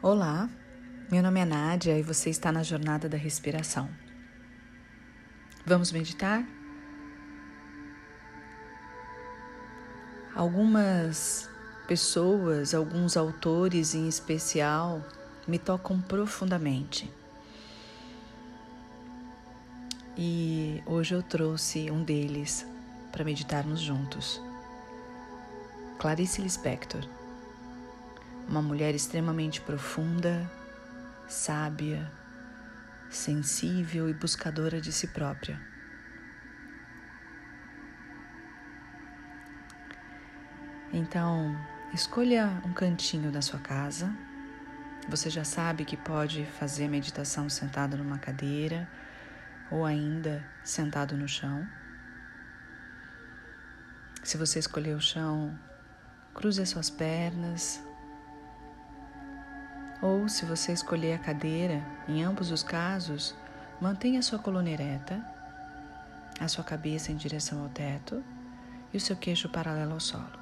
Olá, meu nome é Nádia e você está na jornada da respiração. Vamos meditar? Algumas pessoas, alguns autores em especial, me tocam profundamente. E hoje eu trouxe um deles para meditarmos juntos. Clarice Lispector uma mulher extremamente profunda, sábia, sensível e buscadora de si própria. Então, escolha um cantinho da sua casa. Você já sabe que pode fazer meditação sentado numa cadeira ou ainda sentado no chão. Se você escolher o chão, cruze as suas pernas, ou, se você escolher a cadeira, em ambos os casos, mantenha a sua coluna ereta, a sua cabeça em direção ao teto e o seu queixo paralelo ao solo.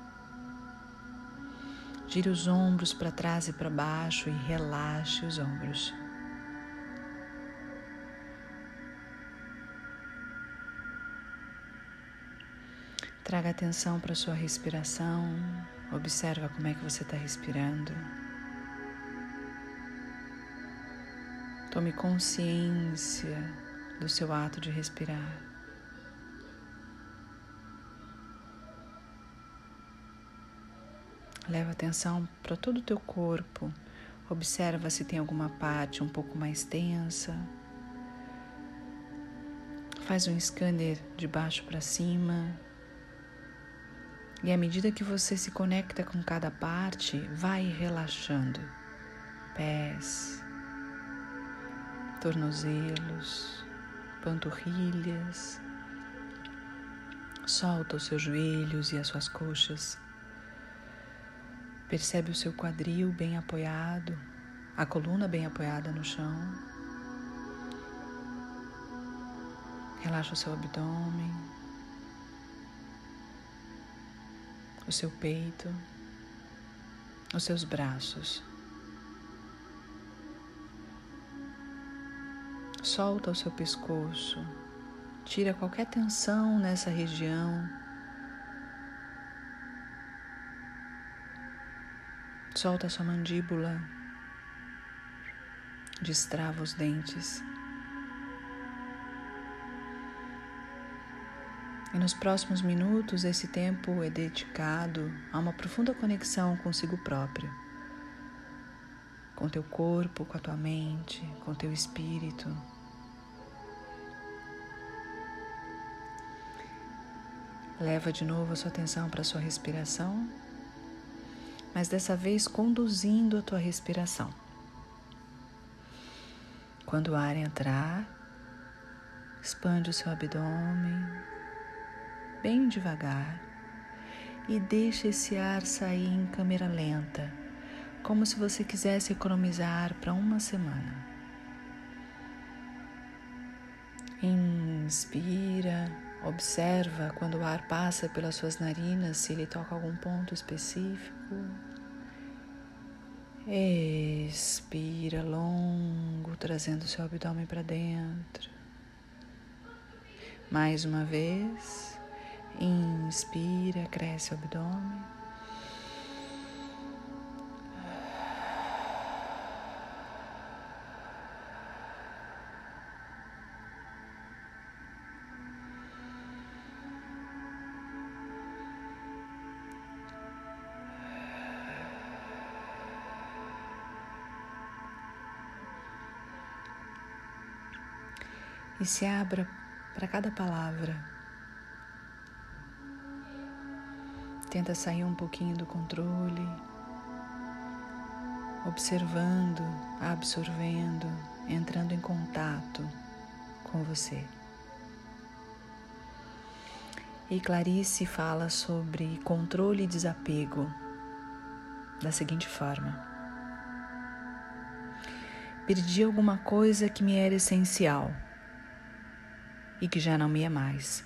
Gire os ombros para trás e para baixo e relaxe os ombros. Traga atenção para sua respiração, observa como é que você está respirando. Tome consciência do seu ato de respirar. Leva atenção para todo o teu corpo. Observa se tem alguma parte um pouco mais tensa. Faz um scanner de baixo para cima. E à medida que você se conecta com cada parte, vai relaxando. Pés, tornozelos, panturrilhas. Solta os seus joelhos e as suas coxas. Percebe o seu quadril bem apoiado, a coluna bem apoiada no chão. Relaxa o seu abdômen, o seu peito, os seus braços. Solta o seu pescoço, tira qualquer tensão nessa região. Solta a sua mandíbula, destrava os dentes. E nos próximos minutos, esse tempo é dedicado a uma profunda conexão consigo próprio, com teu corpo, com a tua mente, com teu espírito. Leva de novo a sua atenção para a sua respiração, mas dessa vez conduzindo a tua respiração. Quando o ar entrar, expande o seu abdômen bem devagar e deixa esse ar sair em câmera lenta, como se você quisesse economizar para uma semana. Inspira Observa quando o ar passa pelas suas narinas, se ele toca algum ponto específico. Expira longo, trazendo seu abdômen para dentro. Mais uma vez. Inspira, cresce o abdômen. E se abra para cada palavra. Tenta sair um pouquinho do controle, observando, absorvendo, entrando em contato com você. E Clarice fala sobre controle e desapego da seguinte forma: Perdi alguma coisa que me era essencial e que já não me é mais.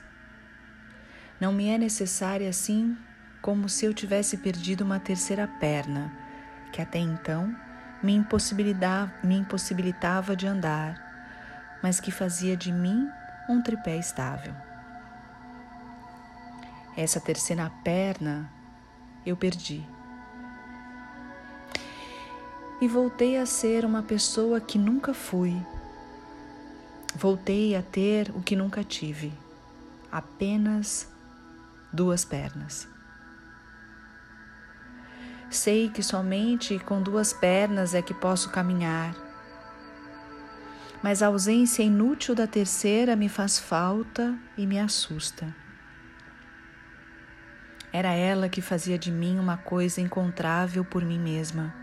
Não me é necessária assim como se eu tivesse perdido uma terceira perna, que até então me impossibilitava, me impossibilitava de andar, mas que fazia de mim um tripé estável. Essa terceira perna eu perdi. E voltei a ser uma pessoa que nunca fui. Voltei a ter o que nunca tive, apenas duas pernas. Sei que somente com duas pernas é que posso caminhar. Mas a ausência inútil da terceira me faz falta e me assusta. Era ela que fazia de mim uma coisa encontrável por mim mesma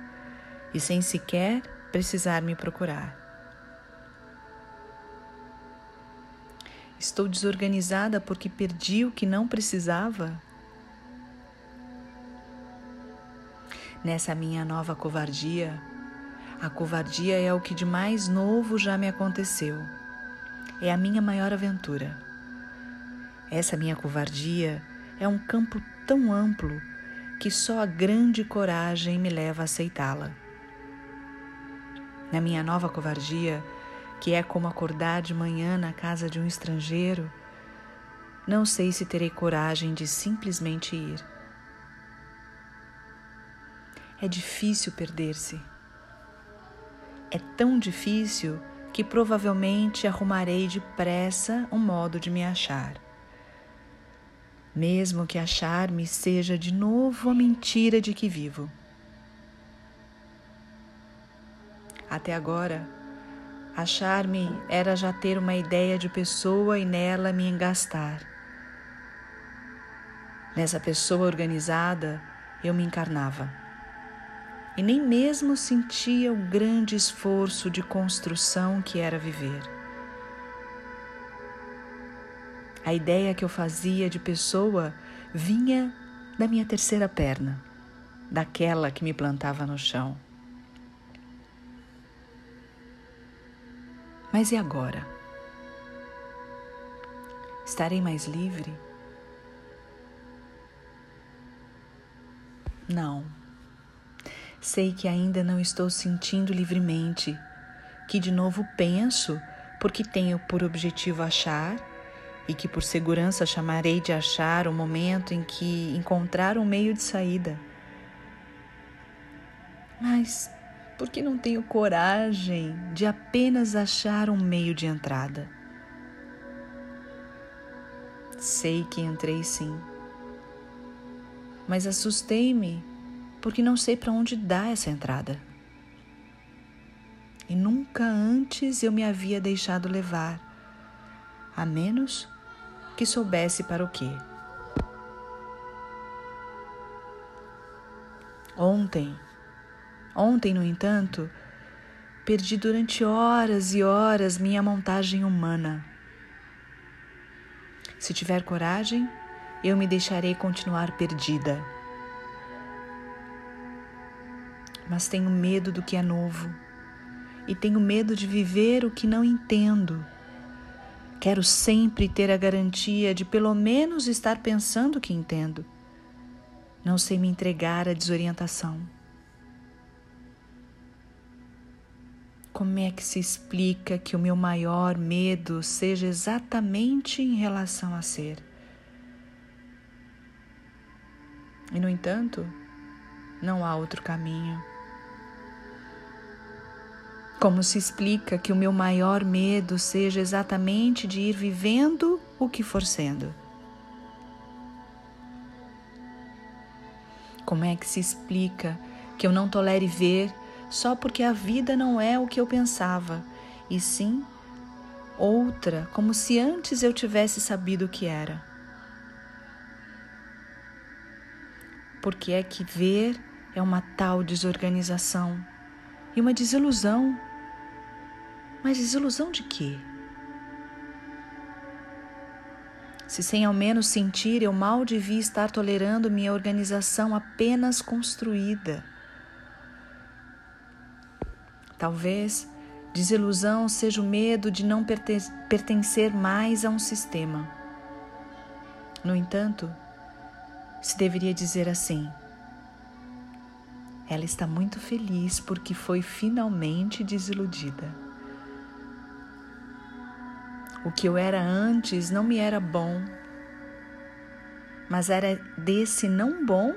e sem sequer precisar me procurar. Estou desorganizada porque perdi o que não precisava? nessa minha nova covardia. A covardia é o que de mais novo já me aconteceu. É a minha maior aventura. Essa minha covardia é um campo tão amplo que só a grande coragem me leva a aceitá-la. Na minha nova covardia, que é como acordar de manhã na casa de um estrangeiro, não sei se terei coragem de simplesmente ir. É difícil perder-se. É tão difícil que provavelmente arrumarei depressa um modo de me achar. Mesmo que achar-me seja de novo a mentira de que vivo. Até agora, achar-me era já ter uma ideia de pessoa e nela me engastar. Nessa pessoa organizada, eu me encarnava e nem mesmo sentia o grande esforço de construção que era viver. A ideia que eu fazia de pessoa vinha da minha terceira perna, daquela que me plantava no chão. Mas e agora? Estarei mais livre? Não. Sei que ainda não estou sentindo livremente, que de novo penso porque tenho por objetivo achar e que por segurança chamarei de achar o momento em que encontrar um meio de saída. Mas por que não tenho coragem de apenas achar um meio de entrada? Sei que entrei sim, mas assustei-me porque não sei para onde dá essa entrada. E nunca antes eu me havia deixado levar, a menos que soubesse para o quê. Ontem, ontem, no entanto, perdi durante horas e horas minha montagem humana. Se tiver coragem, eu me deixarei continuar perdida mas tenho medo do que é novo e tenho medo de viver o que não entendo. Quero sempre ter a garantia de pelo menos estar pensando que entendo. Não sei me entregar à desorientação. Como é que se explica que o meu maior medo seja exatamente em relação a ser? E, no entanto, não há outro caminho. Como se explica que o meu maior medo seja exatamente de ir vivendo o que for sendo? Como é que se explica que eu não tolere ver só porque a vida não é o que eu pensava, e sim outra, como se antes eu tivesse sabido o que era? Porque é que ver é uma tal desorganização e uma desilusão mas desilusão de quê? Se sem ao menos sentir, eu mal devia estar tolerando minha organização apenas construída. Talvez desilusão seja o medo de não pertencer mais a um sistema. No entanto, se deveria dizer assim: ela está muito feliz porque foi finalmente desiludida. O que eu era antes não me era bom, mas era desse não bom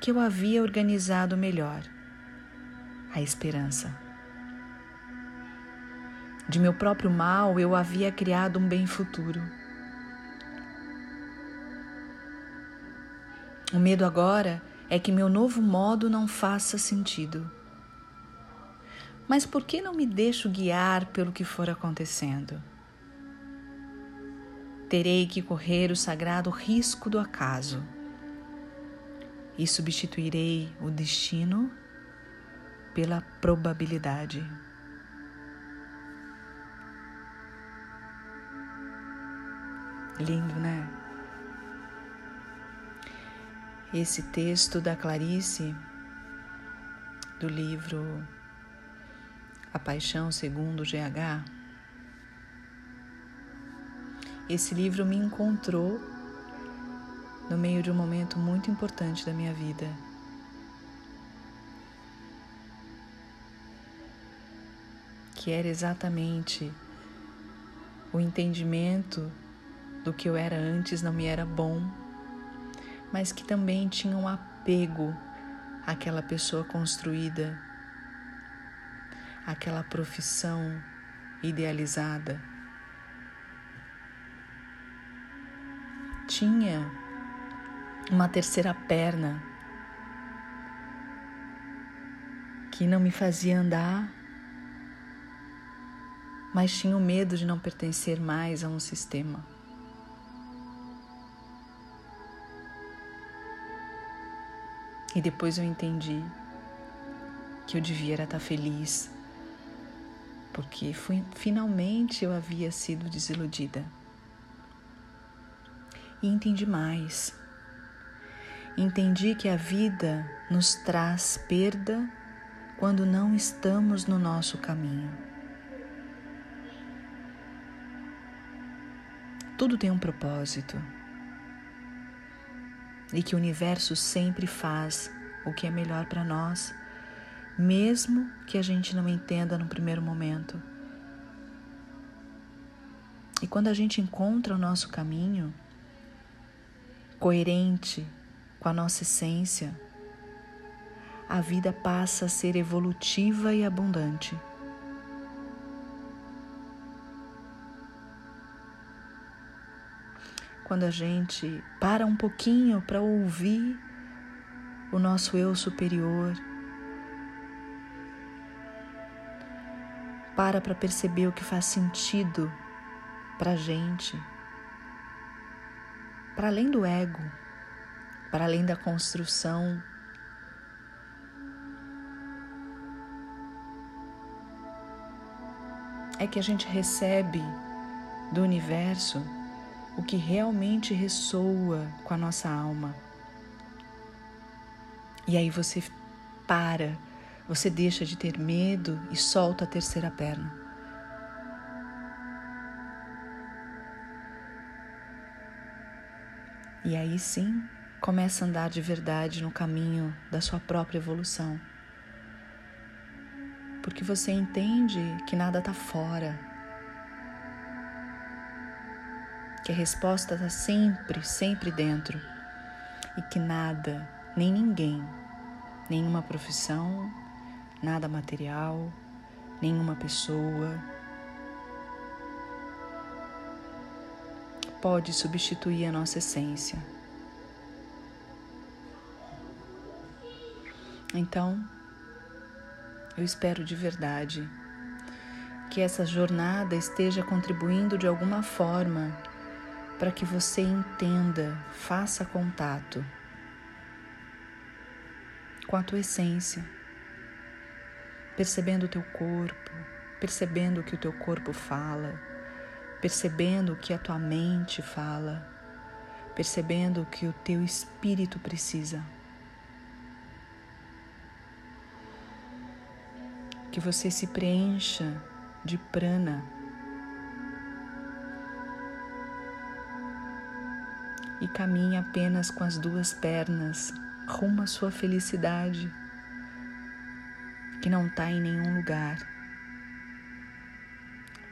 que eu havia organizado melhor a esperança. De meu próprio mal eu havia criado um bem futuro. O medo agora é que meu novo modo não faça sentido. Mas por que não me deixo guiar pelo que for acontecendo? Terei que correr o sagrado risco do acaso e substituirei o destino pela probabilidade. Lindo, né? Esse texto da Clarice, do livro A Paixão Segundo GH, esse livro me encontrou no meio de um momento muito importante da minha vida. Que era exatamente o entendimento do que eu era antes não me era bom, mas que também tinha um apego àquela pessoa construída, àquela profissão idealizada. Tinha uma terceira perna que não me fazia andar, mas tinha o medo de não pertencer mais a um sistema. E depois eu entendi que eu devia estar feliz, porque fui, finalmente eu havia sido desiludida. E entendi mais entendi que a vida nos traz perda quando não estamos no nosso caminho. Tudo tem um propósito e que o universo sempre faz o que é melhor para nós, mesmo que a gente não entenda no primeiro momento. E quando a gente encontra o nosso caminho coerente com a nossa essência, a vida passa a ser evolutiva e abundante. Quando a gente para um pouquinho para ouvir o nosso eu superior, para para perceber o que faz sentido para a gente, para além do ego para além da construção. É que a gente recebe do universo o que realmente ressoa com a nossa alma. E aí você para, você deixa de ter medo e solta a terceira perna. E aí sim, Começa a andar de verdade no caminho da sua própria evolução. Porque você entende que nada está fora. Que a resposta está sempre, sempre dentro. E que nada, nem ninguém, nenhuma profissão, nada material, nenhuma pessoa, pode substituir a nossa essência. Então, eu espero de verdade que essa jornada esteja contribuindo de alguma forma para que você entenda, faça contato com a tua essência, percebendo o teu corpo, percebendo o que o teu corpo fala, percebendo o que a tua mente fala, percebendo o que o teu espírito precisa. que você se preencha de prana. E caminhe apenas com as duas pernas rumo à sua felicidade, que não está em nenhum lugar,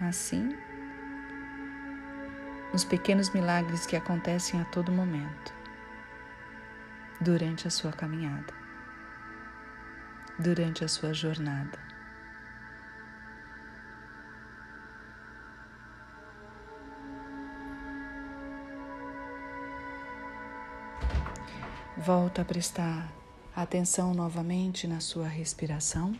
mas sim nos pequenos milagres que acontecem a todo momento durante a sua caminhada, durante a sua jornada. Volta a prestar atenção novamente na sua respiração.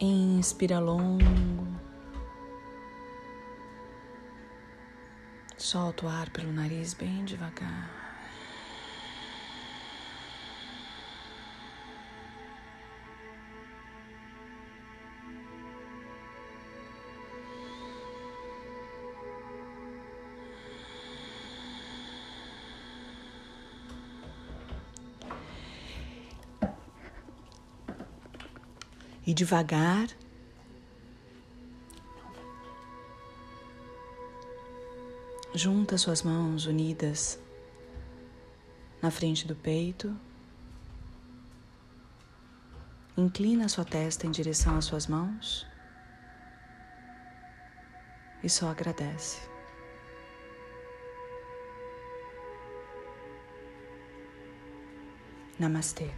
Inspira longo. Solta o ar pelo nariz bem devagar. E devagar. Junta suas mãos unidas na frente do peito. Inclina sua testa em direção às suas mãos e só agradece. Namastê.